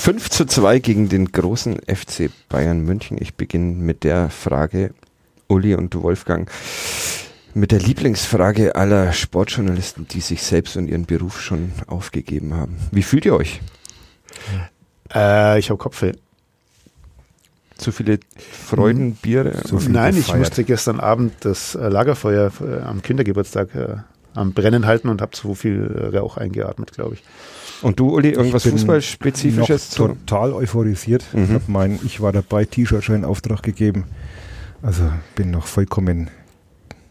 5 zu 2 gegen den großen FC Bayern München. Ich beginne mit der Frage, Uli und Wolfgang, mit der Lieblingsfrage aller Sportjournalisten, die sich selbst und ihren Beruf schon aufgegeben haben. Wie fühlt ihr euch? Äh, ich habe Kopfweh. Zu viele Freudenbiere? So viel Nein, gefeiert. ich musste gestern Abend das äh, Lagerfeuer äh, am Kindergeburtstag äh, am Brennen halten und habe so viel Rauch eingeatmet, glaube ich. Und du, Uli, irgendwas Fußballspezifisches? total euphorisiert. Mhm. Ich habe mein Ich war dabei T-Shirt schon in Auftrag gegeben. Also bin noch vollkommen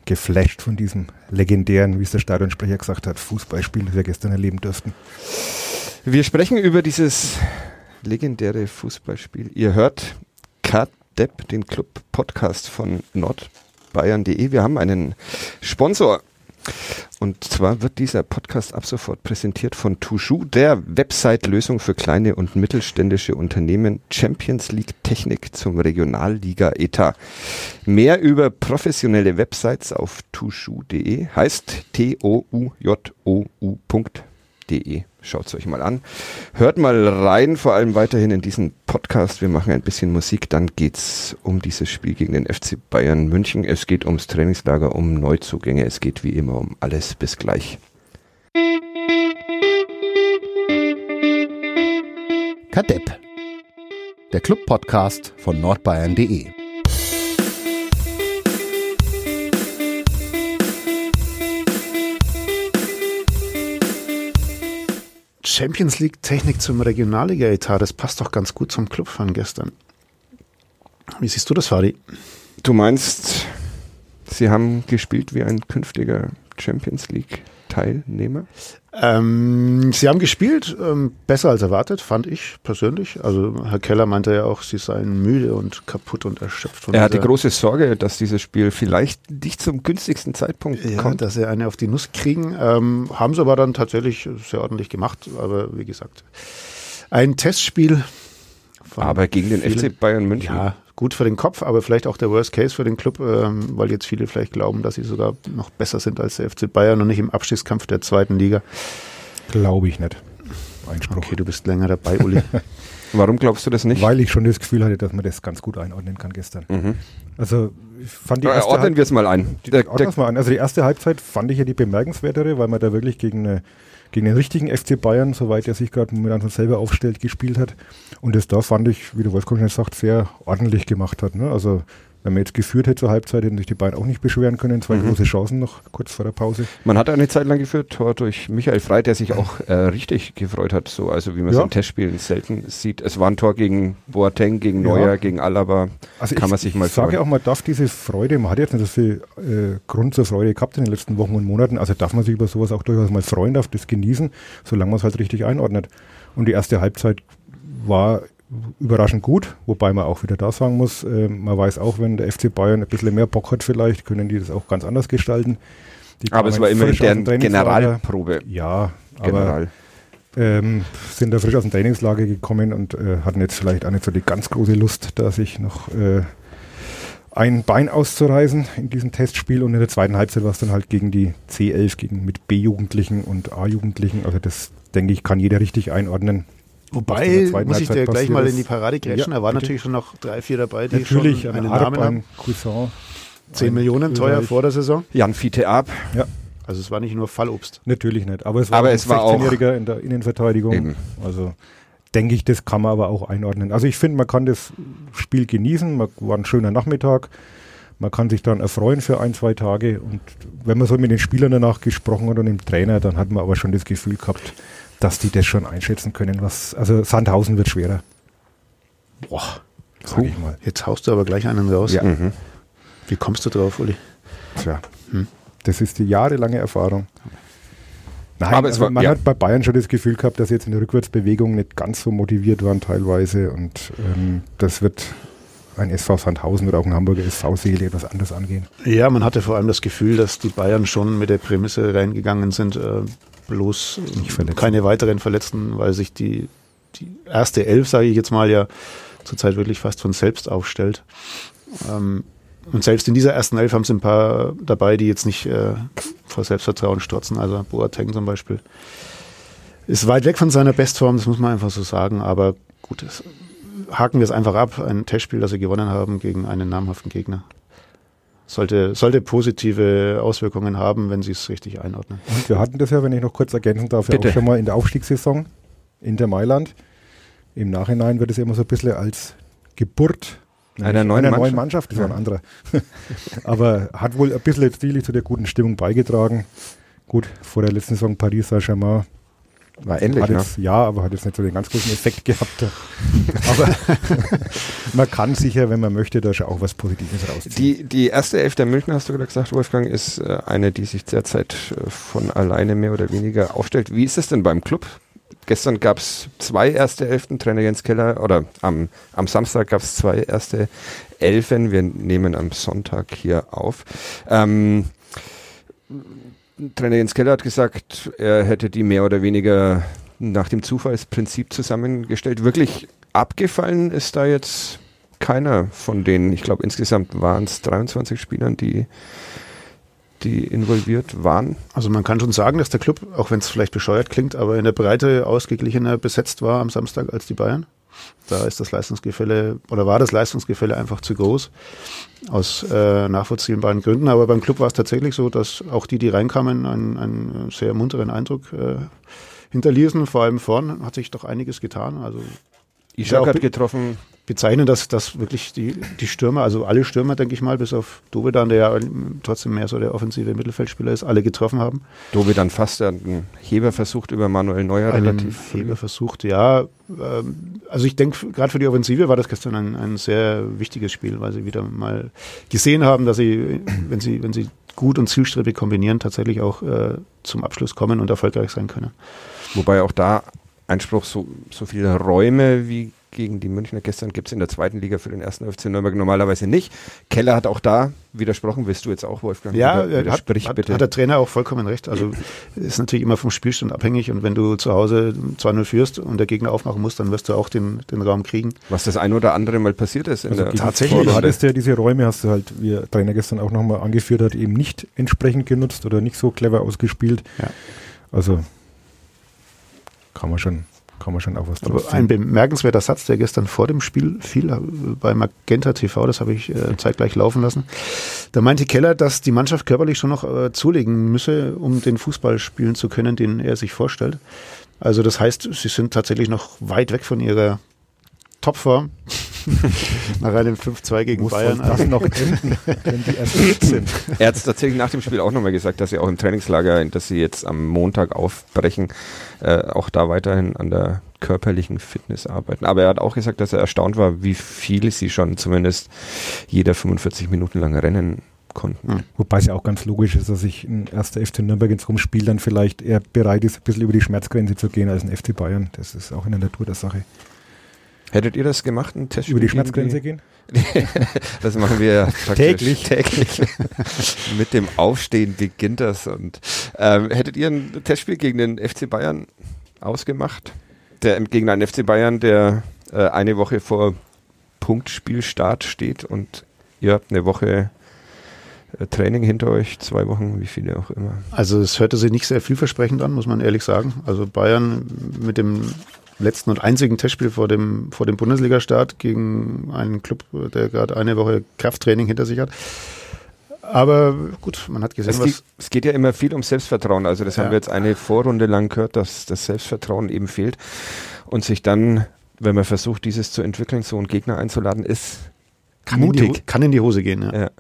geflasht von diesem legendären, wie es der Stadionsprecher gesagt hat, Fußballspiel, das wir gestern erleben durften. Wir sprechen über dieses legendäre Fußballspiel. Ihr hört KDEP, den Club-Podcast von nordbayern.de. Wir haben einen Sponsor und zwar wird dieser Podcast ab sofort präsentiert von Tushu, der Website-Lösung für kleine und mittelständische Unternehmen Champions League Technik zum Regionalliga-Etat. Mehr über professionelle Websites auf tushu.de heißt T-O-U-J-O-U.de. Schaut es euch mal an. Hört mal rein, vor allem weiterhin in diesen Podcast. Wir machen ein bisschen Musik. Dann geht es um dieses Spiel gegen den FC Bayern München. Es geht ums Trainingslager, um Neuzugänge. Es geht wie immer um alles. Bis gleich. Kadepp. Der Club-Podcast von nordbayern.de. Champions League Technik zum Regionalliga-Etat, das passt doch ganz gut zum Club von gestern. Wie siehst du das, Fadi? Du meinst, sie haben gespielt wie ein künftiger Champions League Teilnehmer? Ähm, sie haben gespielt, ähm, besser als erwartet, fand ich persönlich. Also Herr Keller meinte ja auch, sie seien müde und kaputt und erschöpft. Von er hatte große Sorge, dass dieses Spiel vielleicht nicht zum günstigsten Zeitpunkt ja, kommt. dass sie eine auf die Nuss kriegen. Ähm, haben sie aber dann tatsächlich sehr ordentlich gemacht. Aber wie gesagt, ein Testspiel. Aber gegen den FC Bayern München. Ja, gut für den Kopf, aber vielleicht auch der Worst Case für den Club, ähm, weil jetzt viele vielleicht glauben, dass sie sogar noch besser sind als der FC Bayern und nicht im Abstiegskampf der zweiten Liga. Glaube ich nicht. Einspruch. Okay, du bist länger dabei, Uli. Warum glaubst du das nicht? Weil ich schon das Gefühl hatte, dass man das ganz gut einordnen kann gestern. Mhm. Also ich fand die erste ordnen wir es mal ein. Die, der, der, mal ein. Also die erste Halbzeit fand ich ja die bemerkenswertere, weil man da wirklich gegen eine gegen den richtigen FC Bayern, soweit er sich gerade momentan selber aufstellt, gespielt hat. Und das da fand ich, wie der Wolfgang schon sagt, sehr ordentlich gemacht hat. Ne? Also wenn man jetzt geführt hätte zur Halbzeit, hätten sich die beiden auch nicht beschweren können. Zwei mhm. große Chancen noch kurz vor der Pause. Man hat eine Zeit lang geführt, Tor durch Michael Frey, der sich auch äh, richtig gefreut hat. So, also wie man es ja. in Testspielen selten sieht. Es war ein Tor gegen Boateng, gegen Neuer, ja. gegen Alaba. Also Kann man sich mal Ich sage auch, man darf diese Freude, man hat jetzt nicht so viel äh, Grund zur Freude gehabt in den letzten Wochen und Monaten. Also darf man sich über sowas auch durchaus mal freuen, darf das genießen, solange man es halt richtig einordnet. Und die erste Halbzeit war überraschend gut, wobei man auch wieder da sagen muss, äh, man weiß auch, wenn der FC Bayern ein bisschen mehr Bock hat vielleicht, können die das auch ganz anders gestalten. Die aber es war immer deren Generalprobe. Ja, General. aber ähm, sind da frisch aus dem Trainingslager gekommen und äh, hatten jetzt vielleicht auch nicht so die ganz große Lust, da sich noch äh, ein Bein auszureißen in diesem Testspiel und in der zweiten Halbzeit war es dann halt gegen die C11, gegen mit B-Jugendlichen und A-Jugendlichen. Also das, denke ich, kann jeder richtig einordnen. Wobei, muss ich dir gleich mal in die Parade grätschen, ja, da waren bitte. natürlich schon noch drei, vier dabei, die natürlich, schon einen Namen haben. Cousin, 10 Millionen teuer vor der Saison. Jan Fiete ab. Ja. Also es war nicht nur Fallobst. Natürlich nicht, aber es war aber ein 16-Jähriger in der Innenverteidigung. Eben. Also denke ich, das kann man aber auch einordnen. Also ich finde, man kann das Spiel genießen, man war ein schöner Nachmittag. Man kann sich dann erfreuen für ein, zwei Tage. Und wenn man so mit den Spielern danach gesprochen hat und dem Trainer, dann hat man aber schon das Gefühl gehabt, dass die das schon einschätzen können. Was, also Sandhausen wird schwerer. Boah, sag ich mal. Jetzt haust du aber gleich einen raus. Ja. Mhm. Wie kommst du drauf, Uli? Tja, hm? das ist die jahrelange Erfahrung. Nein, aber also war, man ja. hat bei Bayern schon das Gefühl gehabt, dass sie jetzt in der Rückwärtsbewegung nicht ganz so motiviert waren teilweise und ähm, das wird ein SV Sandhausen oder auch ein Hamburger SV-Seele etwas anders angehen. Ja, man hatte vor allem das Gefühl, dass die Bayern schon mit der Prämisse reingegangen sind, äh, bloß keine weiteren Verletzten, weil sich die, die erste Elf, sage ich jetzt mal, ja zurzeit wirklich fast von selbst aufstellt. Ähm, und selbst in dieser ersten Elf haben sie ein paar dabei, die jetzt nicht äh, vor Selbstvertrauen strotzen. Also Boateng zum Beispiel ist weit weg von seiner Bestform, das muss man einfach so sagen. Aber gut, das haken wir es einfach ab. Ein Testspiel, das sie gewonnen haben gegen einen namhaften Gegner. Sollte, sollte positive Auswirkungen haben, wenn sie es richtig einordnen. Und wir hatten das ja, wenn ich noch kurz ergänzen darf, ja auch schon mal in der Aufstiegssaison in der Mailand. Im Nachhinein wird es ja immer so ein bisschen als Geburt einer neuen, einer neuen Mannschaft. Das war ein anderer. Aber hat wohl ein bisschen letztlich zu der guten Stimmung beigetragen. Gut, vor der letzten Saison Paris Saint-Germain war ähnlich, hat jetzt, ne? Ja, aber hat jetzt nicht so den ganz großen Effekt gehabt. aber man kann sicher, wenn man möchte, da schon auch was Positives rausziehen. Die, die erste Elf der München, hast du gerade gesagt, Wolfgang, ist äh, eine, die sich derzeit äh, von alleine mehr oder weniger aufstellt. Wie ist es denn beim Club? Gestern gab es zwei erste Elften, Trainer Jens Keller, oder am, am Samstag gab es zwei erste Elfen. Wir nehmen am Sonntag hier auf. Ähm, Trainer Jens Keller hat gesagt, er hätte die mehr oder weniger nach dem Zufallsprinzip zusammengestellt. Wirklich abgefallen ist da jetzt keiner von denen. Ich glaube, insgesamt waren es 23 Spielern, die, die involviert waren. Also man kann schon sagen, dass der Club, auch wenn es vielleicht bescheuert klingt, aber in der Breite ausgeglichener besetzt war am Samstag als die Bayern. Da ist das Leistungsgefälle oder war das Leistungsgefälle einfach zu groß aus äh, nachvollziehbaren Gründen. Aber beim Club war es tatsächlich so, dass auch die, die reinkamen, einen, einen sehr munteren Eindruck äh, hinterließen. Vor allem vorn hat sich doch einiges getan. Also Ishak hat getroffen. Bezeichnen, dass, dass wirklich die, die Stürmer, also alle Stürmer, denke ich mal, bis auf Dovedan, der ja trotzdem mehr so der offensive Mittelfeldspieler ist, alle getroffen haben. Dovedan fast einen Heber versucht über Manuel Neuer Einen relativ. Heber versucht, ja. Ähm, also ich denke, gerade für die Offensive war das gestern ein, ein sehr wichtiges Spiel, weil sie wieder mal gesehen haben, dass sie, wenn sie, wenn sie gut und zielstrebig kombinieren, tatsächlich auch äh, zum Abschluss kommen und erfolgreich sein können. Wobei auch da Einspruch, so, so viele Räume wie gegen die Münchner gestern gibt es in der zweiten Liga für den ersten FC Nürnberg normalerweise nicht. Keller hat auch da widersprochen, willst du jetzt auch, Wolfgang? Ja, Wieder- hat, hat, bitte. hat der Trainer auch vollkommen recht. Also ist natürlich immer vom Spielstand abhängig und wenn du zu Hause 2-0 führst und der Gegner aufmachen muss, dann wirst du auch den, den Raum kriegen. was das ein oder andere Mal passiert ist in Also der tatsächlich. Du hattest ja diese Räume, hast du halt, wie der Trainer gestern auch nochmal angeführt hat, eben nicht entsprechend genutzt oder nicht so clever ausgespielt. Ja. Also kann man schon, kann man schon auch was Aber ein bemerkenswerter Satz, der gestern vor dem Spiel fiel, äh, bei Magenta TV, das habe ich äh, zeitgleich laufen lassen. Da meinte Keller, dass die Mannschaft körperlich schon noch äh, zulegen müsse, um den Fußball spielen zu können, den er sich vorstellt. Also das heißt, sie sind tatsächlich noch weit weg von ihrer Topform. Nach einem 5-2 gegen Muss Bayern. das noch enden, wenn die erst fit sind. Er hat es tatsächlich nach dem Spiel auch nochmal gesagt, dass sie auch im Trainingslager, das sie jetzt am Montag aufbrechen, äh, auch da weiterhin an der körperlichen Fitness arbeiten. Aber er hat auch gesagt, dass er erstaunt war, wie viel sie schon zumindest jeder 45 Minuten lang rennen konnten. Hm. Wobei es ja auch ganz logisch ist, dass sich ein erster FC Nürnberg ins Rumspiel dann vielleicht eher bereit ist, ein bisschen über die Schmerzgrenze zu gehen als ein FC Bayern. Das ist auch in der Natur der Sache. Hättet ihr das gemacht, ein Testspiel? Über die gegen Schmerzgrenze gehen? Das machen wir Täglich. täglich. Mit dem Aufstehen beginnt das. Und ähm, hättet ihr ein Testspiel gegen den FC Bayern ausgemacht? Der gegen einen FC Bayern, der äh, eine Woche vor Punktspielstart steht und ihr habt eine Woche äh, Training hinter euch, zwei Wochen, wie viele auch immer. also es hörte sich nicht sehr vielversprechend an, muss man ehrlich sagen. Also Bayern mit dem letzten und einzigen Testspiel vor dem, vor dem Bundesliga-Start gegen einen Club, der gerade eine Woche Krafttraining hinter sich hat. Aber gut, man hat gesehen, Es, was, geht- es geht ja immer viel um Selbstvertrauen. Also das haben Ja. wir jetzt eine Vorrunde lang gehört, dass das Selbstvertrauen eben fehlt und sich dann, wenn man versucht, dieses zu entwickeln, so einen Gegner einzuladen, ist kann, in die, mutig. kann in die Hose gehen. Ja. Ja.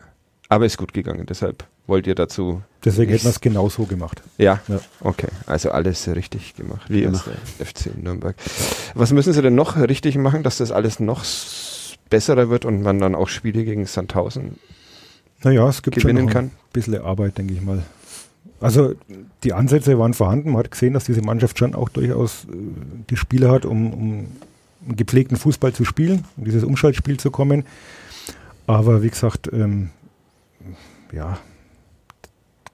Aber ist gut gegangen. Deshalb wollt ihr dazu. Deswegen hätten wir es genau so gemacht. Ja, Ja. okay. Also alles richtig gemacht. Wie immer. FC Nürnberg. Was müssen sie denn noch richtig machen, dass das alles noch besserer wird und man dann auch Spiele gegen Sandhausen Naja, es gibt schon gewinnen noch kann? ein bisschen Arbeit, denke ich mal. Also die Ansätze waren vorhanden. Man hat gesehen, dass diese Mannschaft schon auch durchaus äh, die Spiele hat, um, um einen gepflegten Fußball zu spielen, um dieses Umschaltspiel zu kommen. Aber wie gesagt, ähm, ja,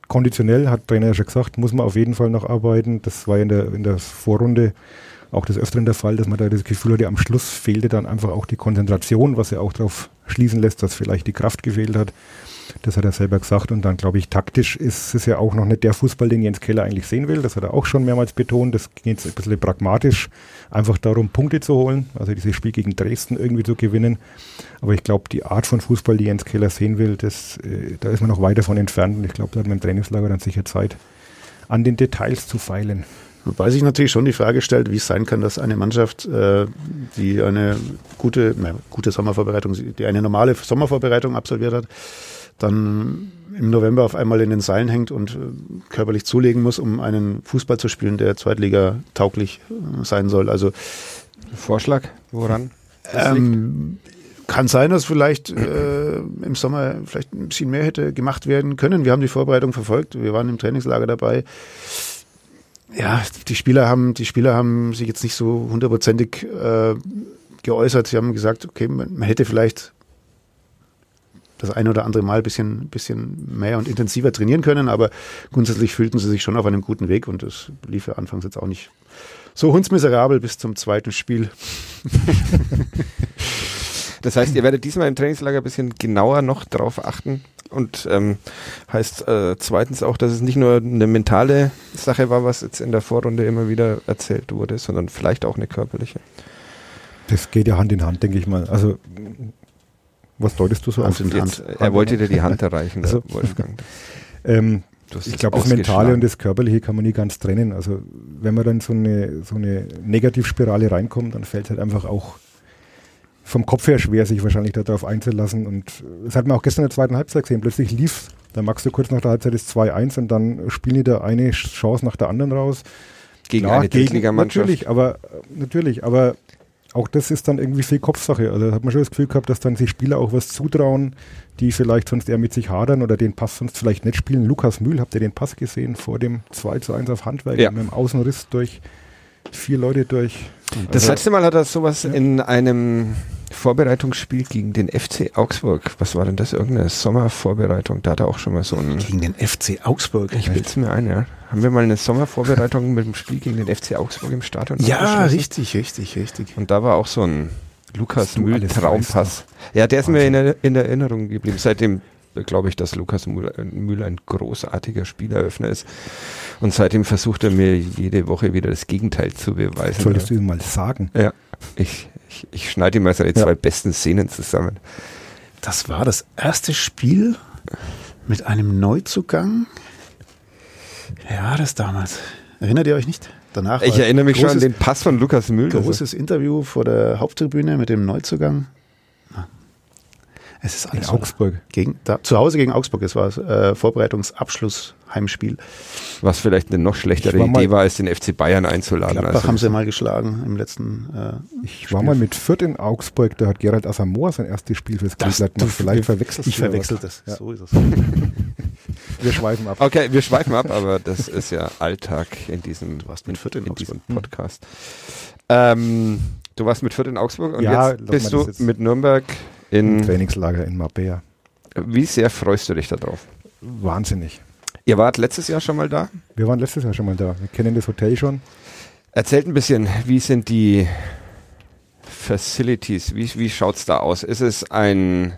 konditionell, hat Trainer ja schon gesagt, muss man auf jeden Fall noch arbeiten. Das war in der, in der Vorrunde auch des Öfteren der Fall, dass man da das Gefühl hatte, am Schluss fehlte dann einfach auch die Konzentration, was ja auch darauf schließen lässt, dass vielleicht die Kraft gefehlt hat. Das hat er selber gesagt. Und dann glaube ich, taktisch ist es ja auch noch nicht der Fußball, den Jens Keller eigentlich sehen will. Das hat er auch schon mehrmals betont. Das geht jetzt ein bisschen pragmatisch, einfach darum, Punkte zu holen, also dieses Spiel gegen Dresden irgendwie zu gewinnen. Aber ich glaube, die Art von Fußball, die Jens Keller sehen will, das, äh, da ist man noch weit davon entfernt. Und ich glaube, da hat man im Trainingslager dann sicher Zeit, an den Details zu feilen. Wobei sich natürlich schon die Frage stellt, wie es sein kann, dass eine Mannschaft, äh, die eine gute, na, gute Sommervorbereitung, die eine normale Sommervorbereitung absolviert hat, dann im November auf einmal in den Seilen hängt und äh, körperlich zulegen muss, um einen Fußball zu spielen, der Zweitliga tauglich äh, sein soll. Also Vorschlag, woran? Ähm, kann sein, dass vielleicht äh, im Sommer vielleicht ein bisschen mehr hätte gemacht werden können. Wir haben die Vorbereitung verfolgt, wir waren im Trainingslager dabei. Ja, die Spieler haben, die Spieler haben sich jetzt nicht so hundertprozentig äh, geäußert. Sie haben gesagt, okay, man, man hätte vielleicht das ein oder andere Mal ein bisschen, bisschen mehr und intensiver trainieren können, aber grundsätzlich fühlten sie sich schon auf einem guten Weg und es lief ja anfangs jetzt auch nicht so hundsmiserabel bis zum zweiten Spiel. das heißt, ihr werdet diesmal im Trainingslager ein bisschen genauer noch drauf achten und ähm, heißt äh, zweitens auch, dass es nicht nur eine mentale Sache war, was jetzt in der Vorrunde immer wieder erzählt wurde, sondern vielleicht auch eine körperliche. Das geht ja Hand in Hand, denke ich mal. Also was deutest du so Hand auf? Jetzt, er wollte dir die Hand erreichen, also, Wolfgang. ähm, ich glaube, das Mentale und das Körperliche kann man nie ganz trennen. Also wenn man dann so eine, so eine Negativspirale reinkommt, dann fällt es halt einfach auch vom Kopf her schwer, sich wahrscheinlich darauf einzulassen. Und das hat man auch gestern in der zweiten Halbzeit gesehen. Plötzlich lief, da magst du kurz nach der Halbzeit ist 2-1 und dann spielen die da eine Chance nach der anderen raus. Gegen Klar, eine Drittligamannschaft. Natürlich, aber natürlich, aber auch das ist dann irgendwie viel Kopfsache. Also da hat man schon das Gefühl gehabt, dass dann sich Spieler auch was zutrauen, die vielleicht sonst eher mit sich hadern oder den Pass sonst vielleicht nicht spielen. Lukas Mühl, habt ihr den Pass gesehen vor dem 2 zu 1 auf Handwerk ja. mit dem Außenriss durch vier Leute durch. Das also, letzte Mal hat er sowas ja. in einem Vorbereitungsspiel gegen den FC Augsburg. Was war denn das? Irgendeine Sommervorbereitung? Da hat er auch schon mal so ein. Gegen den FC Augsburg? Ich bilde es mir ein, ja. Haben wir mal eine Sommervorbereitung mit dem Spiel gegen den FC Augsburg im Stadion? Ja, richtig, richtig, richtig. Und da war auch so ein Lukas Mühl Traumpass. Ja, der ist mir in, in Erinnerung geblieben. Seitdem glaube ich, dass Lukas Mühl ein großartiger Spieleröffner ist. Und seitdem versucht er mir jede Woche wieder das Gegenteil zu beweisen. Solltest du ihm mal sagen? Ja, ich, ich, ich schneide ihm mal seine ja. zwei besten Szenen zusammen. Das war das erste Spiel mit einem Neuzugang. Ja, das damals. Erinnert ihr euch nicht? Danach ich erinnere mich großes, schon an den Pass von Lukas Mühl. Großes. Interview vor der Haupttribüne mit dem Neuzugang. Es ist alles in Augsburg. Gegen, da, zu Hause gegen Augsburg. Es war äh, Vorbereitungsabschluss Heimspiel. Was vielleicht eine noch schlechtere war Idee war, als den FC Bayern einzuladen. Gladbach also haben sie mal geschlagen im letzten. Äh, ich Spiel. war mal mit Fürth in Augsburg. Da hat Gerald Asamoah sein erstes Spiel fürs Kleeblatt gemacht. Vielleicht verwechselst Ich verwechsel das. Ja. So ist es. wir schweifen ab. Okay, wir schweifen ab, aber das ist ja Alltag in diesem, du warst mit Fürth in, in diesem Podcast. Ähm, du warst mit Fürth in Augsburg und ja, jetzt bist du jetzt mit Nürnberg in Trainingslager in Marbella. Wie sehr freust du dich darauf? Wahnsinnig. Ihr wart letztes Jahr schon mal da? Wir waren letztes Jahr schon mal da. Wir kennen das Hotel schon. Erzählt ein bisschen, wie sind die Facilities? Wie, wie schaut es da aus? Ist es ein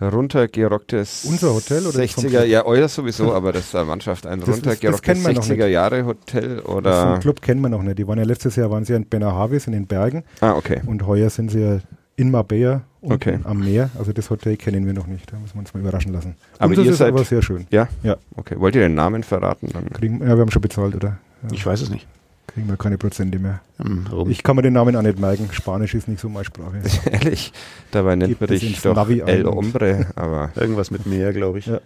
runtergerocktes Unser Hotel oder 60er, ja, euer sowieso, aber das ist der Mannschaft ein runtergerocktes 60er Jahre Hotel oder? Den Club kennen wir noch nicht. Die waren ja letztes Jahr waren sie in Benahavis in den Bergen. Ah, okay. Und heuer sind sie ja in Marbella okay. am Meer. Also das Hotel kennen wir noch nicht. Da müssen wir uns mal überraschen lassen. Aber das ist seid, aber sehr schön. Ja? Ja. Okay. Wollt ihr den Namen verraten? Dann? Kriegen, ja, wir haben schon bezahlt, oder? Ja. Ich weiß es nicht. Kriegen wir keine Prozente mehr. Hm, ich kann mir den Namen auch nicht merken. Spanisch ist nicht so meine Sprache. Ehrlich? Dabei nennt man dich doch Navi El Hombre. Aber Irgendwas mit Meer, glaube ich. Ja.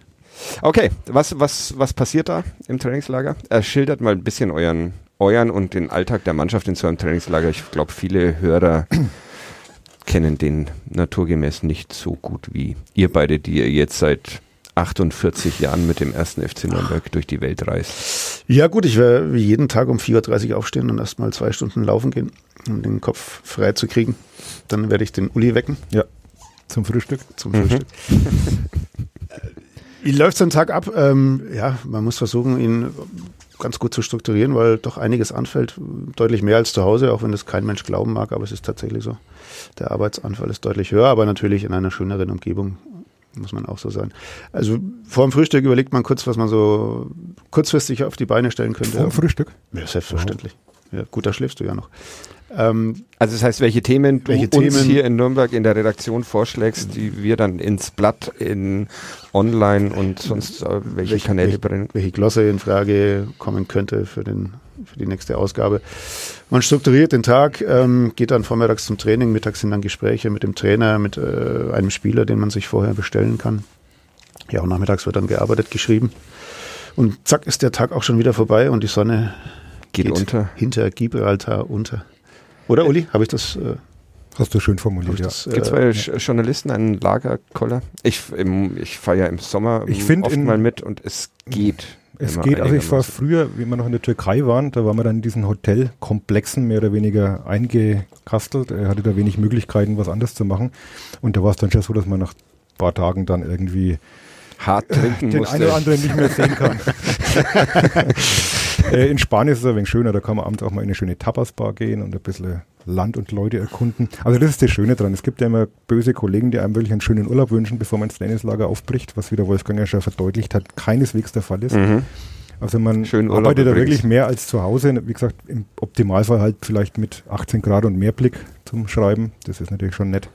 Okay, was, was, was passiert da im Trainingslager? Er schildert mal ein bisschen euren, euren und den Alltag der Mannschaft in so einem Trainingslager. Ich glaube, viele Hörer kennen den naturgemäß nicht so gut wie ihr beide, die ihr jetzt seit 48 Jahren mit dem ersten FC Nürnberg durch die Welt reist. Ja gut, ich werde wie jeden Tag um 4.30 Uhr aufstehen und erstmal zwei Stunden laufen gehen, um den Kopf frei zu kriegen. Dann werde ich den Uli wecken. Ja, zum Frühstück. Zum Frühstück. Mhm. Wie läuft so ein Tag ab? Ähm, ja, man muss versuchen, ihn ganz gut zu strukturieren, weil doch einiges anfällt. Deutlich mehr als zu Hause, auch wenn das kein Mensch glauben mag, aber es ist tatsächlich so. Der Arbeitsanfall ist deutlich höher, aber natürlich in einer schöneren Umgebung muss man auch so sagen. Also vor dem Frühstück überlegt man kurz, was man so kurzfristig auf die Beine stellen könnte. Vor dem Frühstück? Ja, selbstverständlich. Ja, gut, da schläfst du ja noch. Ähm, also das heißt, welche Themen du welche uns Themen, hier in Nürnberg in der Redaktion vorschlägst, die wir dann ins Blatt, in Online und sonst äh, welche, welche Kanäle welche, bringen. Welche Glosse in Frage kommen könnte für, den, für die nächste Ausgabe. Man strukturiert den Tag, ähm, geht dann vormittags zum Training, mittags sind dann Gespräche mit dem Trainer, mit äh, einem Spieler, den man sich vorher bestellen kann. Ja, und nachmittags wird dann gearbeitet, geschrieben. Und zack ist der Tag auch schon wieder vorbei und die Sonne geht, geht unter. hinter Gibraltar unter. Oder Uli, habe ich das? Äh, Hast du schön formuliert, ja. Gibt es bei ja. Journalisten einen Lagerkoller? Ich, ich fahre ja im Sommer ich oft in, mal mit und es geht. Es geht, also ich war früher, wie wir noch in der Türkei waren, da waren wir dann in diesen Hotelkomplexen mehr oder weniger eingekastelt. Er hatte da wenig Möglichkeiten, was anderes zu machen. Und da war es dann schon so, dass man nach ein paar Tagen dann irgendwie hart trinken den musste. einen oder anderen nicht mehr sehen kann. äh, in Spanien ist es ein wenig schöner, da kann man abends auch mal in eine schöne Tapas-Bar gehen und ein bisschen Land und Leute erkunden. Also das ist das Schöne dran. Es gibt ja immer böse Kollegen, die einem wirklich einen schönen Urlaub wünschen, bevor man ins Trainingslager aufbricht, was wieder Wolfgang ja schon verdeutlicht hat, keineswegs der Fall ist. Mhm. Also man arbeitet da wirklich mehr als zu Hause. Wie gesagt, im Optimalfall halt vielleicht mit 18 Grad und mehr Blick zum Schreiben. Das ist natürlich schon nett.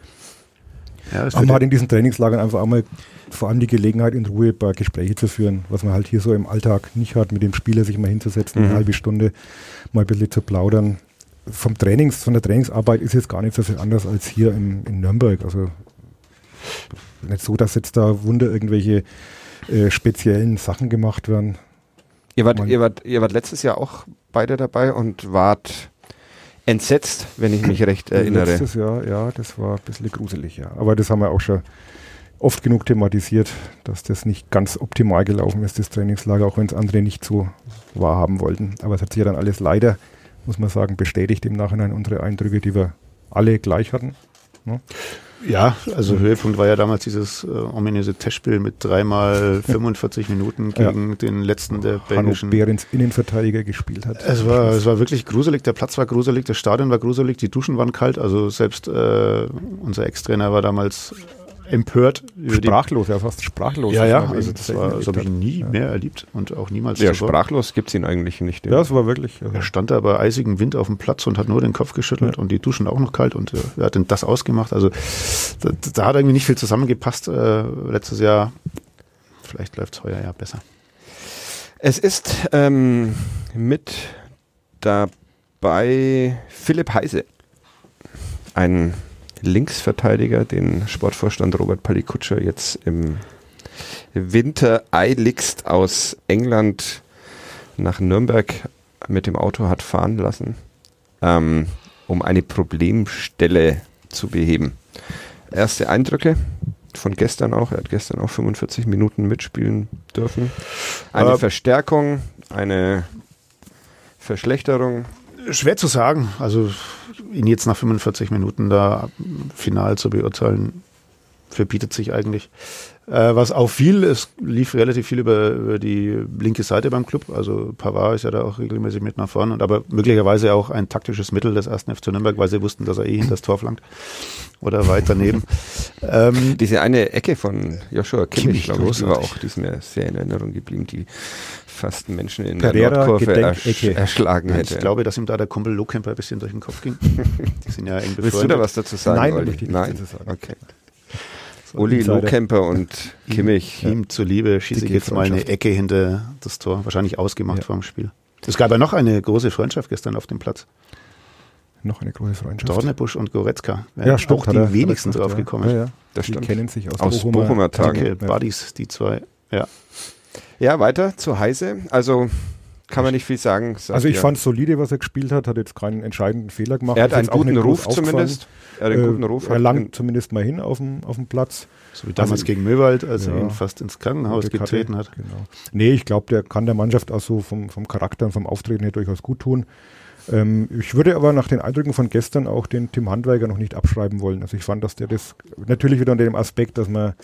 Ja, Aber man hat in diesen Trainingslagern einfach auch mal vor allem die Gelegenheit, in Ruhe ein paar Gespräche zu führen, was man halt hier so im Alltag nicht hat, mit dem Spieler sich mal hinzusetzen, mhm. eine halbe Stunde mal ein bisschen zu plaudern vom Trainings, von der Trainingsarbeit ist jetzt gar nicht so viel anders als hier in, in Nürnberg. Also nicht so, dass jetzt da Wunder irgendwelche äh, speziellen Sachen gemacht werden. Ihr wart, ihr, wart, ihr wart letztes Jahr auch beide dabei und wart entsetzt, wenn ich mich recht erinnere. Letztes Jahr, ja, das war ein bisschen gruselig, ja. Aber das haben wir auch schon oft genug thematisiert, dass das nicht ganz optimal gelaufen ist, das Trainingslager, auch wenn es andere nicht so wahrhaben wollten. Aber es hat sich ja dann alles leider muss man sagen, bestätigt im Nachhinein unsere Eindrücke, die wir alle gleich hatten. Ne? Ja, also Höhepunkt war ja damals dieses äh, ominöse Testspiel mit dreimal 45 Minuten gegen ja. den letzten der belgischen. Hanno Behrens Innenverteidiger gespielt hat. Es war, es war wirklich gruselig, der Platz war gruselig, das Stadion war gruselig, die Duschen waren kalt, also selbst äh, unser Ex-Trainer war damals empört. Sprachlos, ja fast sprachlos. Ja, ja, also das, das, war, das habe ich nie ja. mehr erlebt und auch niemals Ja, zuvor. sprachlos gibt es ihn eigentlich nicht. Ja, es war wirklich. Also er stand da bei eisigem Wind auf dem Platz und hat nur den Kopf geschüttelt ja. und die Duschen auch noch kalt und äh, er hat denn das ausgemacht. Also da, da, hat irgendwie nicht viel zusammengepasst äh, letztes Jahr. Vielleicht läuft es heuer ja besser. Es ist ähm, mit dabei Philipp Heise, ein Linksverteidiger, den Sportvorstand Robert Palikutscher jetzt im Winter eiligst aus England nach Nürnberg mit dem Auto hat fahren lassen, ähm, um eine Problemstelle zu beheben. Erste Eindrücke von gestern auch. Er hat gestern auch 45 Minuten mitspielen dürfen. Eine äh, Verstärkung, eine Verschlechterung. Schwer zu sagen. Also ihn jetzt nach 45 Minuten da final zu beurteilen, verbietet sich eigentlich. Äh, was auch viel, es lief relativ viel über, über, die linke Seite beim Club. Also Pavard ist ja da auch regelmäßig mit nach vorne. Und aber möglicherweise auch ein taktisches Mittel des ersten FC Nürnberg, weil sie wussten, dass er eh hinter das Tor flankt. Oder weit daneben. ähm, Diese eine Ecke von Joshua Kimmich, glaube ich, war auch, die ist mir sehr in Erinnerung geblieben. Die fast Menschen in Pereira, der Nordkurve ersch erschlagen hätte. Ich glaube, dass ihm da der Kumpel Lohkemper ein bisschen durch den Kopf ging. Die sind ja eng befreundet. Willst du da was dazu sagen, Nein, Olli? Ich Nein, sagen. okay. Uli Lohkemper und Kimmich. Ihm, ihm zuliebe schieße ich jetzt mal eine Ecke hinter das Tor. Wahrscheinlich ausgemacht ja. vor dem Spiel. Es gab ja noch eine große Freundschaft gestern auf dem Platz. Noch eine große Freundschaft. Dornebusch und Goretzka. Ja, stimmt. Auch die wenigsten drauf ja. gekommen. Ja, ja. Das die kennen sich aus, aus Bochumer, Bochumer Tagen. Ja. Buddies, die zwei. Ja. Ja, weiter zu Heise. Also kann man nicht viel sagen. Also ich ja. fand es solide, was er gespielt hat, hat jetzt keinen entscheidenden Fehler gemacht. Er hat einen guten Ruf zumindest. Er, hat einen guten Ruf. er langt zumindest mal hin auf dem, auf dem Platz. So wie damals also, gegen Möwald, als ja, er ihn fast ins Krankenhaus getreten hat. Genau. Nee, ich glaube, der kann der Mannschaft auch so vom, vom Charakter und vom Auftreten her durchaus gut tun. Ähm, ich würde aber nach den Eindrücken von gestern auch den Tim Handweiger noch nicht abschreiben wollen. Also ich fand, dass der das natürlich wieder unter dem Aspekt, dass man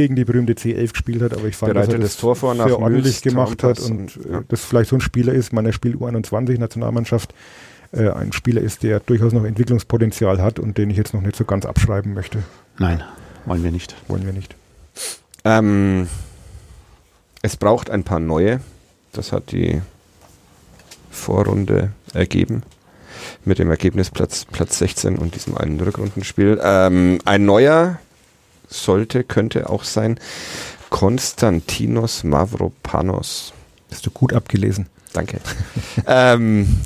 gegen die berühmte C11 gespielt hat, aber ich fand, dass er das, Tor vor sehr ordentlich gemacht hat und, und ja. das vielleicht so ein Spieler ist, man, er spielt U21 Nationalmannschaft, äh, ein Spieler ist, der durchaus noch Entwicklungspotenzial hat und den ich jetzt noch nicht so ganz abschreiben möchte. Nein, wollen wir nicht. Wollen wir nicht. Ähm, es braucht ein paar neue. Das hat die Vorrunde ergeben. Mit dem Ergebnis Platz, Platz 16 und diesem einen Rückrundenspiel. Ähm, ein neuer sollte, könnte auch sein Konstantinos Mavropanos. Bist du gut abgelesen? Danke. ähm,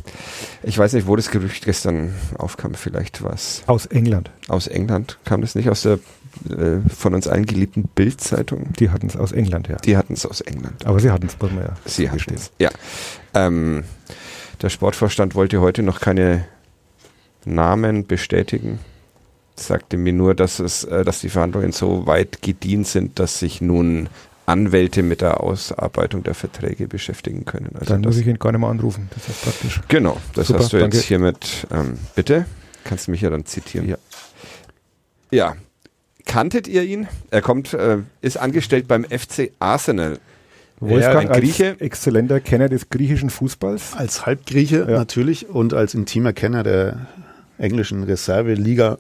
ich weiß nicht, wo das Gerücht gestern aufkam. Vielleicht was. Aus England. Aus England kam das nicht aus der äh, von uns allen geliebten Bild-Zeitung. Die hatten es aus England, ja. Die hatten es aus England. Aber sie hatten es, muss man ja. Sie hatten es, ja. Ähm, der Sportvorstand wollte heute noch keine Namen bestätigen. Sagte mir nur, dass es, äh, dass die Verhandlungen so weit gedient sind, dass sich nun Anwälte mit der Ausarbeitung der Verträge beschäftigen können. Also Dann muss ich ihn gar nicht mehr anrufen. Das ist praktisch. Genau, das Super, hast du danke. jetzt hiermit. Ähm, bitte, kannst du mich ja dann zitieren. Ja. Ja. Kanntet ihr ihn? Er kommt, äh, ist angestellt beim FC Arsenal. Wolfgang ja, Grieche. exzellenter Kenner des griechischen Fußballs. Als Halbgrieche ja. natürlich und als intimer Kenner der englischen Reserve-Liga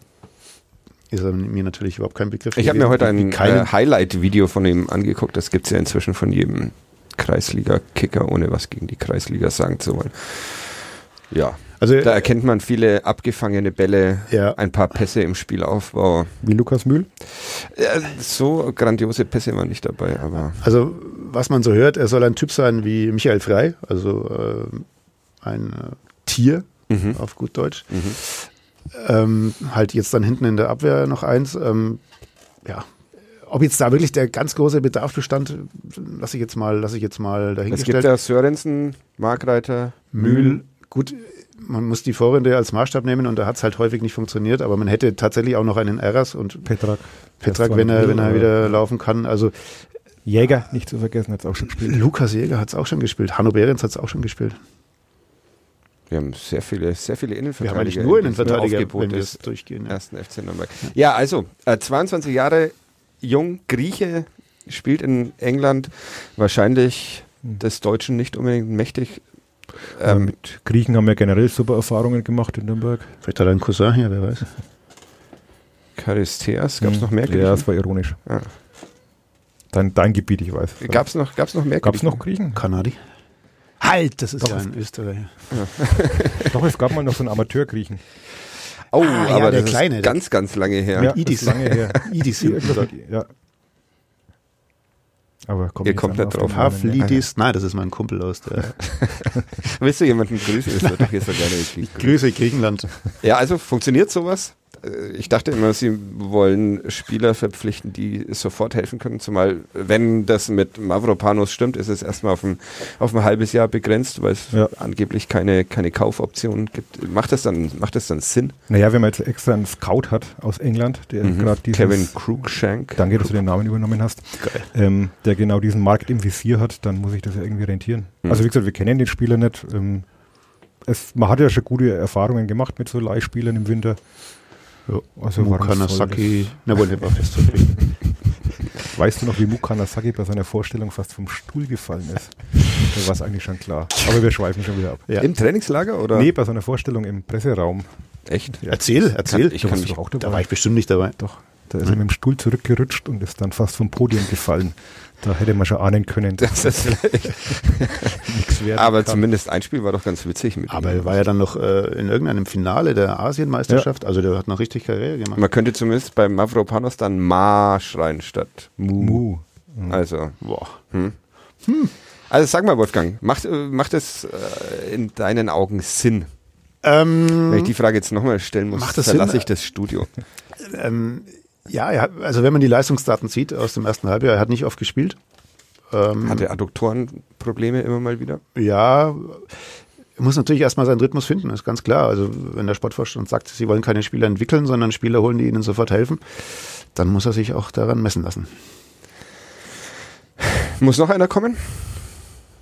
ist er mir natürlich überhaupt kein Begriff. Ich habe mir heute ein äh, Highlight-Video von ihm angeguckt. Das gibt es ja inzwischen von jedem Kreisliga-Kicker, ohne was gegen die Kreisliga sagen zu wollen. Ja. Also, da erkennt man viele abgefangene Bälle, ja. ein paar Pässe im Spielaufbau. Wie Lukas Mühl? Ja, so grandiose Pässe waren nicht dabei, aber. Also, was man so hört, er soll ein Typ sein wie Michael Frey, also äh, ein äh, Tier, mhm. auf gut Deutsch. Mhm. Ähm, halt jetzt dann hinten in der Abwehr noch eins. Ähm, ja, ob jetzt da wirklich der ganz große Bedarf bestand, lasse ich jetzt mal, lasse ich jetzt mal dahingestellt. Es gibt ja Sörensen, Markreiter, Mühl. Gut, man muss die Vorrunde als Maßstab nehmen und da hat es halt häufig nicht funktioniert, aber man hätte tatsächlich auch noch einen Eras und Petrak, Petrak wenn er, wenn er wieder laufen kann. Also Jäger, nicht zu vergessen, hat es auch schon gespielt. Lukas Jäger hat es auch schon gespielt. Hanno Behrens hat es auch schon gespielt. Wir haben sehr viele, sehr viele Innenverteidiger. Wir haben eigentlich nur Innenverteidiger, wenn wir es durchgehen. Ersten FC Nürnberg. Ja, also äh, 22 Jahre jung, Grieche, spielt in England, wahrscheinlich hm. des Deutschen nicht unbedingt mächtig. Ähm, ja, mit Griechen haben wir generell super Erfahrungen gemacht in Nürnberg. Vielleicht hat er einen Cousin hier, wer weiß. Charisteas, gab es hm. noch mehr Griechen? Ja, das war ironisch. Ah. Dein, dein Gebiet, ich weiß. Gab es noch, gab's noch mehr Gab es noch Griechen? Kanadi. Halt, das ist Doch, ja ein Österreicher. Ja. Doch, es gab mal noch so einen Amateur-Griechen. Oh, ah, aber ja, der kleine, ganz, ganz lange her. Ja, Idis. lange her. Idis. ja. Aber komm Ihr kommt da drauf. Haflidis. Nein, das ist mein Kumpel aus der. Willst du jemanden grüßen? Das so gerne. Ich grüße Griechenland. Ja, also funktioniert sowas? Äh, ich dachte immer, sie wollen Spieler verpflichten, die sofort helfen können. Zumal, wenn das mit Mavropanos stimmt, ist es erstmal auf ein, auf ein halbes Jahr begrenzt, weil es ja. angeblich keine, keine Kaufoptionen gibt. Macht das, dann, macht das dann Sinn? Naja, wenn man jetzt extra einen Scout hat aus England, der mhm. gerade diesen. Kevin Cruikshank. Danke, dass du den Namen übernommen hast. Ähm, der genau diesen Markt im Visier hat, dann muss ich das ja irgendwie rentieren. Mhm. Also wie gesagt, wir kennen den Spieler nicht. Ähm, es, man hat ja schon gute Erfahrungen gemacht mit so Leihspielern im Winter. Ja, also Mukanasaki, na wohl, war festzulegen. Weißt du noch, wie Mukanasaki bei seiner Vorstellung fast vom Stuhl gefallen ist? Da war es eigentlich schon klar. Aber wir schweifen schon wieder ab. Ja. Im Trainingslager oder? Nee, bei seiner Vorstellung im Presseraum. Echt? Ja. Erzähl, erzähl. Kann, ich kann mich auch dabei. Da war ich bestimmt nicht dabei. Doch. Da ist hm. er mit dem Stuhl zurückgerutscht und ist dann fast vom Podium gefallen. Da hätte man schon ahnen können. dass Das nichts wert. Aber kann. zumindest ein Spiel war doch ganz witzig mit Aber ihm. er war ja dann noch äh, in irgendeinem Finale der Asienmeisterschaft. Ja. Also der hat noch richtig Karriere gemacht. Man könnte zumindest beim Mavropanos dann Ma schreien statt Mu. Mu. Mhm. Also, boah. Hm. Hm. Also sag mal, Wolfgang, macht, äh, macht es äh, in deinen Augen Sinn? Ähm, Wenn ich die Frage jetzt nochmal stellen muss, macht das verlasse Sinn? ich das Studio. Ähm, ja, hat, also wenn man die Leistungsdaten sieht aus dem ersten Halbjahr, er hat nicht oft gespielt. Ähm, Hatte Adduktorenprobleme immer mal wieder? Ja, er muss natürlich erstmal seinen Rhythmus finden, ist ganz klar. Also wenn der Sportvorstand sagt, sie wollen keine Spieler entwickeln, sondern Spieler holen, die ihnen sofort helfen, dann muss er sich auch daran messen lassen. Muss noch einer kommen?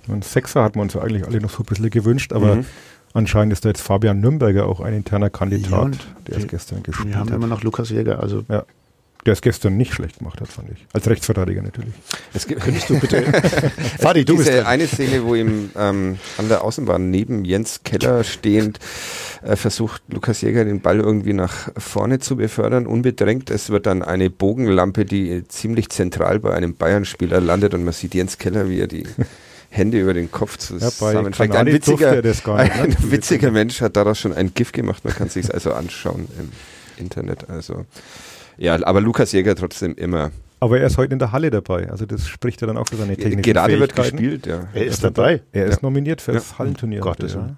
Ein Sechser hat man uns eigentlich alle noch so ein bisschen gewünscht, aber mhm. anscheinend ist da jetzt Fabian Nürnberger auch ein interner Kandidat, ja, der es gestern gespielt hat. Wir haben immer noch Lukas Jäger, also ja. Der es gestern nicht schlecht gemacht hat, fand ich. Als Rechtsverteidiger natürlich. Es gibt, könntest du bitte. Fadi, du bist dran. eine Szene, wo ihm ähm, an der Außenbahn neben Jens Keller stehend äh, versucht Lukas Jäger den Ball irgendwie nach vorne zu befördern, unbedrängt. Es wird dann eine Bogenlampe, die ziemlich zentral bei einem Bayern-Spieler landet und man sieht Jens Keller, wie er die Hände über den Kopf zusammenstreckt. Ja, ein witziger, nicht, ne? ein witziger Mensch hat daraus schon ein GIF gemacht. Man kann sich also anschauen im Internet. Also ja, aber Lukas Jäger trotzdem immer. Aber er ist heute in der Halle dabei. Also das spricht ja dann auch für seine technischen Gerade wird gespielt, ja. Er ist dabei. Er ist ja. nominiert für das Hallenturnier. Gottes ja.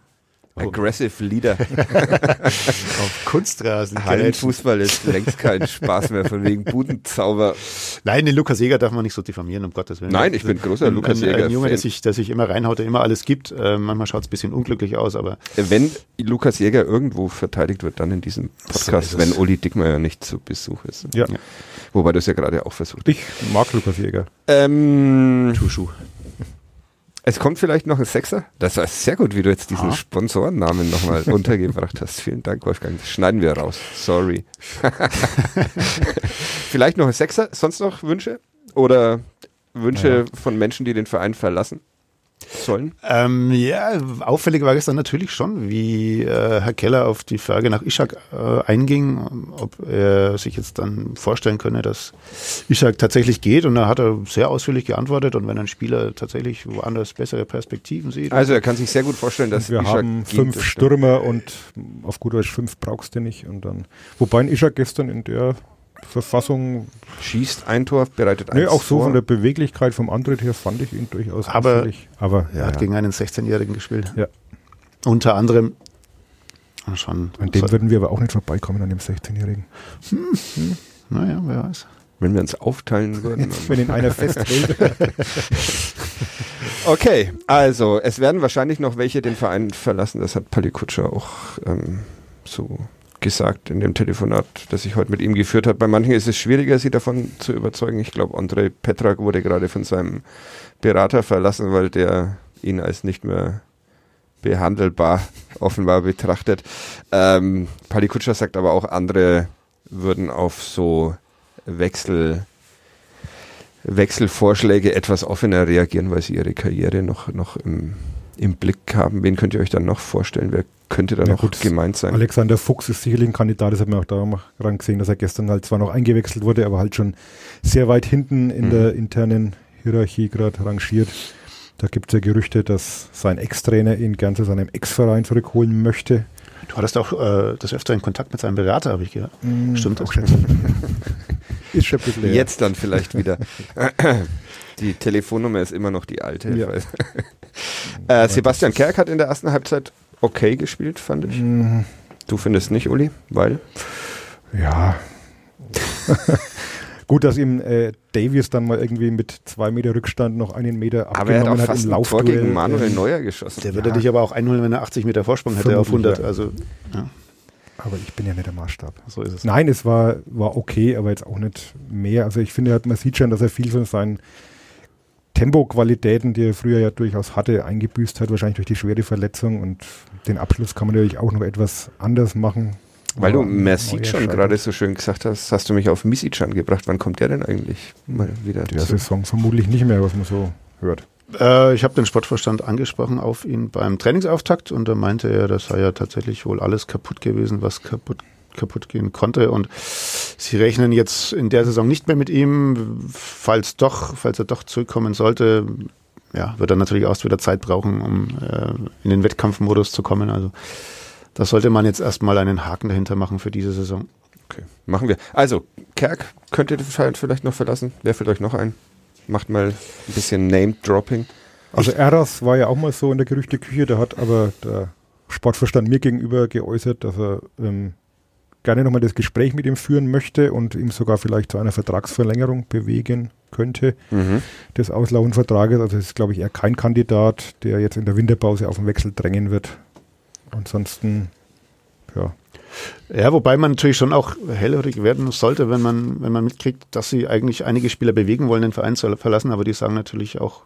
Aggressive Leader. Auf Kunstrasen. Hallenfußball ist längst kein Spaß mehr von wegen Budenzauber. Nein, den Lukas Jäger darf man nicht so diffamieren, um Gottes Willen. Nein, ich bin großer ein, Lukas Jäger. Ein, ein Junge, der sich, der sich immer reinhaut, der immer alles gibt. Äh, manchmal schaut es ein bisschen unglücklich aus, aber. Wenn Lukas Jäger irgendwo verteidigt wird, dann in diesem Podcast, so wenn Uli Dickmeyer nicht zu Besuch ist. Ja. ja. Wobei du es ja gerade auch versucht Ich mag Lukas Jäger. Ähm, Tuschu. Es kommt vielleicht noch ein Sechser. Das war sehr gut, wie du jetzt diesen ah. Sponsorennamen nochmal untergebracht hast. Vielen Dank, Wolfgang. Das schneiden wir raus. Sorry. vielleicht noch ein Sechser. Sonst noch Wünsche? Oder Wünsche ja. von Menschen, die den Verein verlassen? Sollen? Ähm, ja, auffällig war es dann natürlich schon, wie äh, Herr Keller auf die Frage nach Ishak äh, einging, ob er sich jetzt dann vorstellen könne, dass Ishak tatsächlich geht. Und da hat er sehr ausführlich geantwortet. Und wenn ein Spieler tatsächlich woanders bessere Perspektiven sieht. Also er kann sich sehr gut vorstellen, dass wir Ishak haben fünf Stürmer und auf gut Deutsch fünf brauchst du nicht. Und dann, wobei ein Ishak gestern in der Verfassung. Schießt ein Tor, bereitet ein Nee, auch so Tor. von der Beweglichkeit vom Antritt her fand ich ihn durchaus Aber, aber er hat ja. gegen einen 16-Jährigen gespielt. Ja. Unter anderem schon. An dem würden wir aber auch nicht vorbeikommen, an dem 16-Jährigen. Hm. Hm. Naja, wer weiß. Wenn wir uns aufteilen würden. Wenn ihn einer festhält. okay, also es werden wahrscheinlich noch welche den Verein verlassen. Das hat Palikutscher auch ähm, so gesagt in dem Telefonat, das ich heute mit ihm geführt habe. Bei manchen ist es schwieriger, sie davon zu überzeugen. Ich glaube, André Petrak wurde gerade von seinem Berater verlassen, weil der ihn als nicht mehr behandelbar offenbar betrachtet. Ähm, Palikutscher sagt aber auch, andere würden auf so Wechsel, Wechselvorschläge etwas offener reagieren, weil sie ihre Karriere noch, noch im, im Blick haben. Wen könnt ihr euch dann noch vorstellen? Wer könnte da ja, noch gut, gemeint sein? Alexander Fuchs ist sicherlich ein Kandidat, das hat man auch daran gesehen, dass er gestern halt zwar noch eingewechselt wurde, aber halt schon sehr weit hinten in mhm. der internen Hierarchie gerade rangiert. Da gibt es ja Gerüchte, dass sein Ex-Trainer ihn gern zu seinem Ex-Verein zurückholen möchte. Du hattest auch äh, das öfter in Kontakt mit seinem Berater, habe ich gehört. Mm, Stimmt das? ist schon ein bisschen Jetzt dann vielleicht wieder. Die Telefonnummer ist immer noch die alte. Ja. äh, Sebastian Kerk hat in der ersten Halbzeit okay gespielt, fand ich. Mhm. Du findest nicht, Uli? Weil? Ja. Gut, dass ihm äh, Davies dann mal irgendwie mit zwei Meter Rückstand noch einen Meter abgenommen aber er hat, auch fast im Tor gegen Manuel Neuer geschossen. Der würde ja. dich aber auch einholen, wenn er 80 Meter Vorsprung hätte auf 100. Also, ja. Aber ich bin ja nicht der Maßstab. So ist es. Nein, es war, war okay, aber jetzt auch nicht mehr. Also ich finde, man sieht schon, dass er viel von seinen Tempoqualitäten, die er früher ja durchaus hatte, eingebüßt hat, wahrscheinlich durch die schwere Verletzung. Und den Abschluss kann man natürlich auch noch etwas anders machen. Weil du Mercic gerade so schön gesagt hast, hast du mich auf Misicjan gebracht. Wann kommt der denn eigentlich mal wieder? Der? Saison vermutlich nicht mehr, was man so hört. Äh, ich habe den Sportvorstand angesprochen auf ihn beim Trainingsauftakt und da meinte er, das sei ja tatsächlich wohl alles kaputt gewesen, was kaputt kaputt gehen konnte. Und sie rechnen jetzt in der Saison nicht mehr mit ihm. Falls doch, falls er doch zurückkommen sollte, ja, wird er natürlich auch wieder Zeit brauchen, um äh, in den Wettkampfmodus zu kommen. Also da sollte man jetzt erstmal einen Haken dahinter machen für diese Saison. Okay, machen wir. Also, Kerk könnt ihr vielleicht noch verlassen. Wer fällt euch noch ein? Macht mal ein bisschen Name-Dropping. Also Eras war ja auch mal so in der Gerüchteküche, der hat aber der Sportverstand mir gegenüber geäußert, dass er ähm, gerne nochmal das Gespräch mit ihm führen möchte und ihm sogar vielleicht zu einer Vertragsverlängerung bewegen könnte mhm. des Auslaufenvertrages. Also ist, glaube ich, eher kein Kandidat, der jetzt in der Winterpause auf den Wechsel drängen wird. Ansonsten, ja. Ja, wobei man natürlich schon auch hellhörig werden sollte, wenn man, wenn man mitkriegt, dass sie eigentlich einige Spieler bewegen wollen, den Verein zu verlassen, aber die sagen natürlich auch,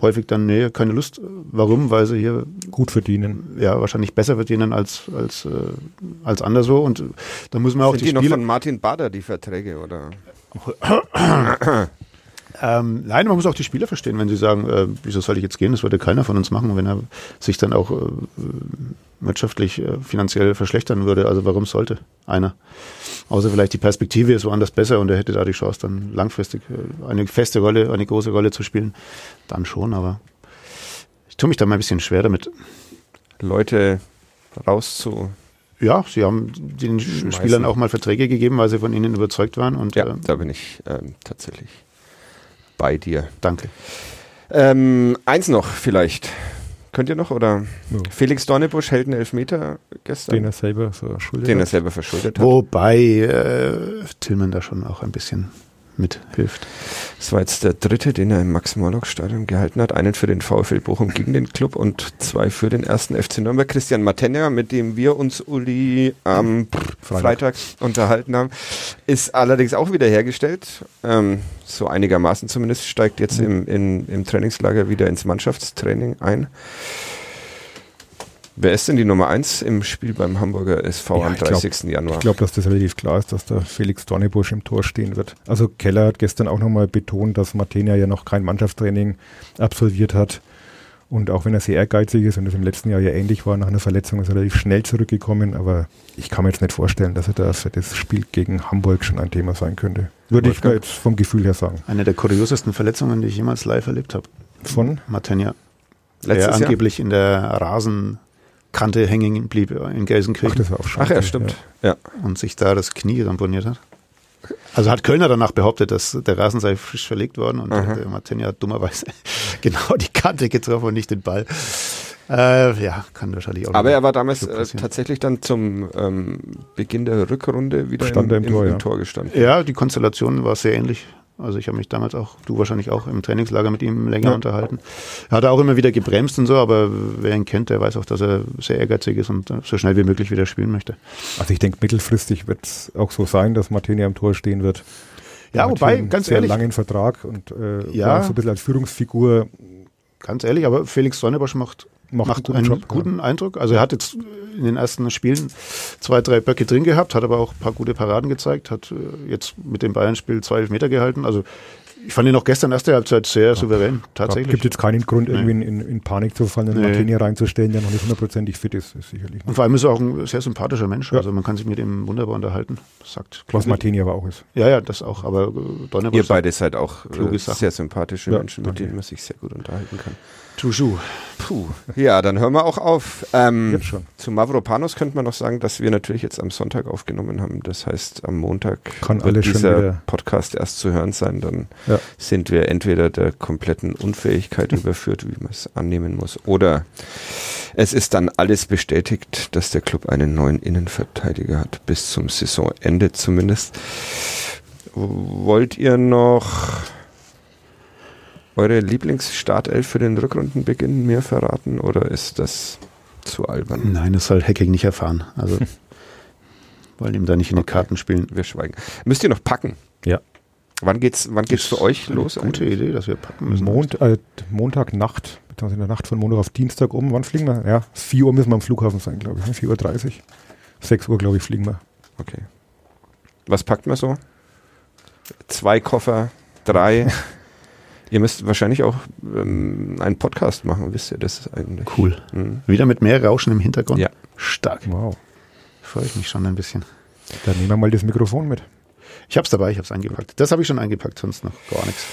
häufig dann, nee, keine Lust. Warum? Weil sie hier gut verdienen. Ja, wahrscheinlich besser verdienen als, als, äh, als anderswo. Und da muss man auch Sind die, die noch Spieler. von Martin Bader, die Verträge, oder? Ähm, nein, man muss auch die Spieler verstehen, wenn sie sagen, äh, wieso soll ich jetzt gehen? Das würde keiner von uns machen, wenn er sich dann auch äh, wirtschaftlich, äh, finanziell verschlechtern würde. Also warum sollte einer? Außer vielleicht die Perspektive ist woanders besser und er hätte da die Chance, dann langfristig äh, eine feste Rolle, eine große Rolle zu spielen. Dann schon, aber ich tue mich da mal ein bisschen schwer damit. Leute rauszu. Ja, sie haben den Spielern auch mal Verträge gegeben, weil sie von ihnen überzeugt waren. Und, Ja, äh, da bin ich ähm, tatsächlich bei dir. danke. Ähm, eins noch vielleicht. Könnt ihr noch? Oder Ja. Felix Dornebusch hält einen Elfmeter gestern, Den er selber verschuldet den er hat. selber verschuldet hat. Wobei äh, Tillmann da schon auch ein bisschen mithilft. Das war jetzt der dritte, den er im Max-Morlock-Stadion gehalten hat. Einen für den VfL Bochum gegen den Club und zwei für den ersten FC Nürnberg. Christian Matenja, mit dem wir uns, Uli, am Freitag. unterhalten haben, ist allerdings auch wieder hergestellt. Ähm, so einigermaßen zumindest. Steigt jetzt im, in, im Trainingslager wieder ins Mannschaftstraining ein. Wer ist denn die Nummer 1 im Spiel beim Hamburger SV Ja, am ich glaub- 30. Januar? Ich glaube, dass das relativ klar ist, dass da Felix Dornebusch im Tor stehen wird. Also Keller hat gestern auch nochmal betont, dass Martenia ja noch kein Mannschaftstraining absolviert hat. Und auch wenn er sehr ehrgeizig ist und das im letzten Jahr ja ähnlich war, nach einer Verletzung ist er relativ schnell zurückgekommen. Aber ich kann mir jetzt nicht vorstellen, dass er da für das Spiel gegen Hamburg schon ein Thema sein könnte. Würde ich jetzt vom Gefühl her sagen. Eine der kuriosesten Verletzungen, die ich jemals live erlebt habe. Von? Martenja, Letztes der Jahr? angeblich in der Rasenkante hängen blieb in Ach, Gelsenkirchen das war auch schon. Ach ja, stimmt. Ja. und sich da das Knie ramponiert hat. Also hat Kölner danach behauptet, dass der Rasen sei frisch verlegt worden und Aha. der Martenja hat dummerweise genau die Kante getroffen und nicht den Ball. Äh, ja, kann wahrscheinlich auch. Aber er war damals äh, tatsächlich dann zum ähm, Beginn der Rückrunde wieder Stand er im Tor, ja. Tor gestanden. Ja, die Konstellation war sehr ähnlich. Also ich habe mich damals auch, du wahrscheinlich auch im Trainingslager mit ihm länger Ja. unterhalten. Er hat auch immer wieder gebremst und so, aber wer ihn kennt, der weiß auch, dass er sehr ehrgeizig ist und so schnell wie möglich wieder spielen möchte. Also ich denke, mittelfristig wird es auch so sein, dass Martenia im Tor stehen wird. Ja, hat wobei, ganz sehr ehrlich, langen Vertrag und äh, Ja. so ein bisschen als Führungsfigur ganz ehrlich, aber Felix Sonnebosch macht macht, macht einen einen guten guten, Job. ja. Eindruck. Also er hat jetzt in den ersten Spielen zwei, drei Böcke drin gehabt, hat aber auch ein paar gute Paraden gezeigt, hat äh, jetzt mit dem Bayern-Spiel zwei Elfmeter gehalten. Also ich fand ihn auch gestern erste Halbzeit sehr souverän, Es tatsächlich. gibt jetzt keinen Grund, Nee. irgendwie in, in, in Panik zu fallen, einen Nee. Martini reinzustellen, der noch nicht hundertprozentig fit ist. ist sicherlich und vor allem ist er auch ein sehr sympathischer Mensch. Ja. Also man kann sich mit ihm wunderbar unterhalten. Das sagt Was Martini aber auch ist. Ja, ja, das auch. Aber äh, Donnerbosch Ihr beide seid auch äh, sehr sympathische Ja, Menschen, mit denen man sich sehr gut unterhalten kann. Toujours. Puh. Ja, dann hören wir auch auf. Ähm, Jetzt schon. zu Mavropanos könnte man noch sagen, dass wir natürlich jetzt am Sonntag aufgenommen haben. Das heißt, am Montag Kann wird dieser Podcast erst zu hören sein. Dann Ja. sind wir entweder der kompletten Unfähigkeit überführt, wie man es annehmen muss, oder es ist dann alles bestätigt, dass der Club einen neuen Innenverteidiger hat, bis zum Saisonende zumindest. Wollt ihr noch eure Lieblingsstartelf für den Rückrundenbeginn mir verraten oder ist das zu albern? Nein, das soll Hacking nicht erfahren. Also wollen ihm da nicht in die Okay. Karten spielen. Wir schweigen. Müsst ihr noch packen? Ja. Wann geht's, wann geht's für euch Eine los? Gute eigentlich? Idee, dass wir packen müssen. Mond, äh, Montagnacht, beziehungsweise in der Nacht von Montag auf Dienstag um. Wann fliegen wir? Ja, 4 Uhr müssen wir am Flughafen sein, glaube ich. ne? 4.30 Uhr. 6 Uhr, glaube ich, fliegen wir. Okay. Was packt man so? Zwei Koffer, drei. ihr müsst wahrscheinlich auch ähm, einen Podcast machen, wisst ihr das eigentlich? Cool. Mhm. Wieder mit mehr Rauschen im Hintergrund. Ja. Stark. Wow. Freue ich mich schon ein bisschen. Dann nehmen wir mal das Mikrofon mit. Ich habe es dabei, ich habe es eingepackt. Das habe ich schon eingepackt, sonst noch gar nichts.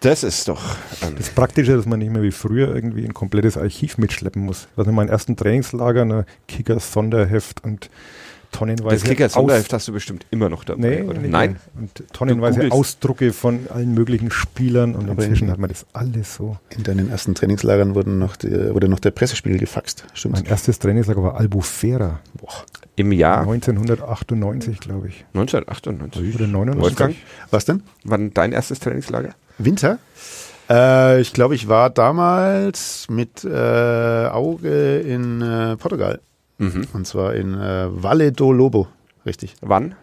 Das ist doch. Ähm, Das Praktische, dass man nicht mehr wie früher irgendwie ein komplettes Archiv mitschleppen muss. Was in meinen ersten Trainingslager, ein Kickers-Sonderheft und tonnenweise das Kicker-Sonderheft hast du bestimmt immer noch dabei, Nee, oder? nicht Nein? Und tonnenweise. Ausdrucke von allen möglichen Spielern und Aber inzwischen in- hat man das alles so. In deinen ersten Trainingslagern wurden noch die, wurde noch der Pressespiegel gefaxt. Stimmt. Mein erstes Trainingslager war Albufera. Im Jahr 1998, glaube ich. 1998. Oder 99. Wolfgang, Was denn? wann dein erstes Trainingslager? Winter? Äh, ich glaube, ich war damals mit äh, Auge in äh, Portugal. Mhm. Und zwar in äh, Valle do Lobo. Richtig. Wann?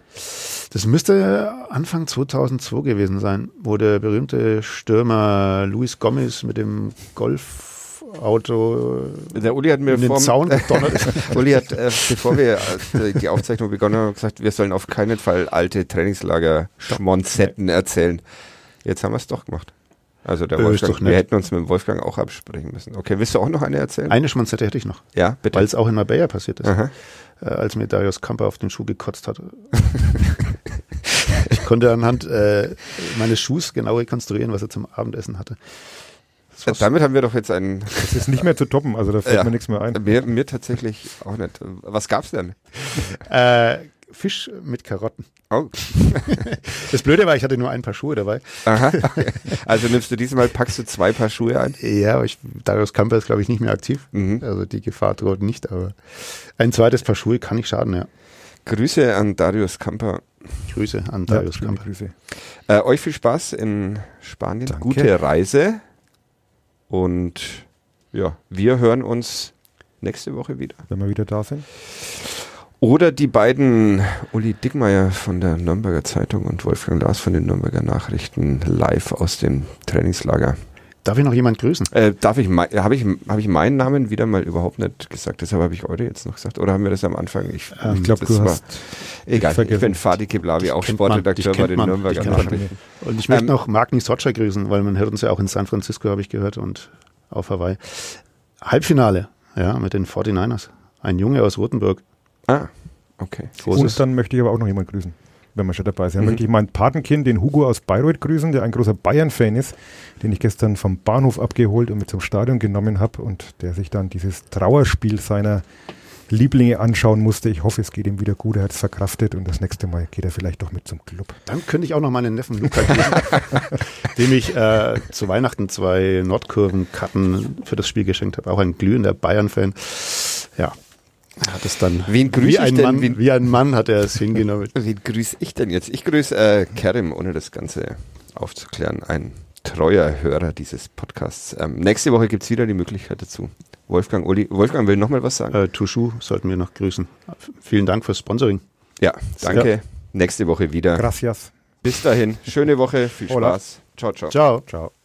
Das müsste Anfang 2002 gewesen sein, wo der berühmte Stürmer Luis Gomez mit dem Golfauto Der Uli hat mir vorm- Zaun gedonnert. Uli hat, äh, bevor wir äh, die Aufzeichnung begonnen haben, gesagt, wir sollen auf keinen Fall alte Trainingslager-Schmonzetten erzählen. Jetzt haben wir es doch gemacht. Also der Äh, Wolfgang, wir hätten uns mit dem Wolfgang auch absprechen müssen. Okay, willst du auch noch eine erzählen? Eine Schmonzette hätte ich noch, ja, bitte. weil es auch in Marbella passiert ist, Aha. äh, als mir Darius Kamper auf den Schuh gekotzt hat. ich konnte anhand äh, meines Schuhs genau rekonstruieren, was er zum Abendessen hatte. Damit haben wir doch jetzt einen, Das ist nicht mehr zu toppen, also da fällt Ja. mir nichts mehr ein. mir, mir tatsächlich auch nicht. Was gab's denn? Äh, Fisch mit Karotten. Oh, Das Blöde war, ich hatte nur ein paar Schuhe dabei. aha. Also nimmst du diesmal, packst du zwei Paar Schuhe ein? Ja, aber ich, Darius Kamper ist, glaube ich, nicht mehr aktiv. Mhm. Also die Gefahr droht nicht, aber ein zweites Paar Schuhe kann nicht schaden, ja. Grüße an Darius Kamper. Grüße an Ja, Darius schöne Kamper. Grüße. Äh, euch viel Spaß in Spanien. Danke. Gute Reise. Und ja, wir hören uns nächste Woche wieder. Wenn wir wieder da sind. Oder die beiden Uli Dickmeier von der Nürnberger Zeitung und Wolfgang Lars von den Nürnberger Nachrichten live aus dem Trainingslager. Darf ich noch jemand grüßen? Äh, darf ich, habe ich, habe ich meinen Namen wieder mal überhaupt nicht gesagt? Deshalb habe ich eure jetzt noch gesagt. Oder haben wir das am Anfang? Ich, Ähm, Ich glaube, das du war- hast egal. Ich vergessen. bin Fatih Keblavi, auch Sportredakteur bei den man, Nürnberger. Nachrichten. Und ich möchte Ähm, noch Magni Socha grüßen, weil man hört uns ja auch in San Francisco, habe ich gehört, und auf Hawaii. Halbfinale, ja, mit den 49ers. Ein Junge aus Rothenburg. Ah, okay. Großes. Und dann möchte ich aber auch noch jemand grüßen, wenn wir schon dabei sind. Dann Mhm. möchte ich mein Patenkind, den Hugo aus Bayreuth, grüßen, der ein großer Bayern-Fan ist, den ich gestern vom Bahnhof abgeholt und mit zum Stadion genommen habe und der sich dann dieses Trauerspiel seiner Lieblinge anschauen musste. Ich hoffe, es geht ihm wieder gut, er hat es verkraftet und das nächste Mal geht er vielleicht doch mit zum Club. Dann könnte ich auch noch meinen Neffen Luca grüßen, dem ich äh, zu Weihnachten zwei Nordkurven-Karten für das Spiel geschenkt habe. Auch ein glühender Bayern-Fan. Ja, er hat es dann Wen grüße wie ich ein denn? Mann, Wen- wie ein Mann hat er es hingenommen. Wen grüße ich denn jetzt? Ich grüße äh, Kerim, ohne das Ganze aufzuklären. Ein treuer Hörer dieses Podcasts. Ähm, nächste Woche gibt es wieder die Möglichkeit dazu. Wolfgang, Uli, Wolfgang will nochmal was sagen? Äh, Tushu sollten wir noch grüßen. Vielen Dank fürs Sponsoring. ja, danke. Nächste Woche wieder. Gracias. Bis dahin. Schöne Woche. Viel Hola. Spaß. Ciao, ciao. Ciao. Ciao.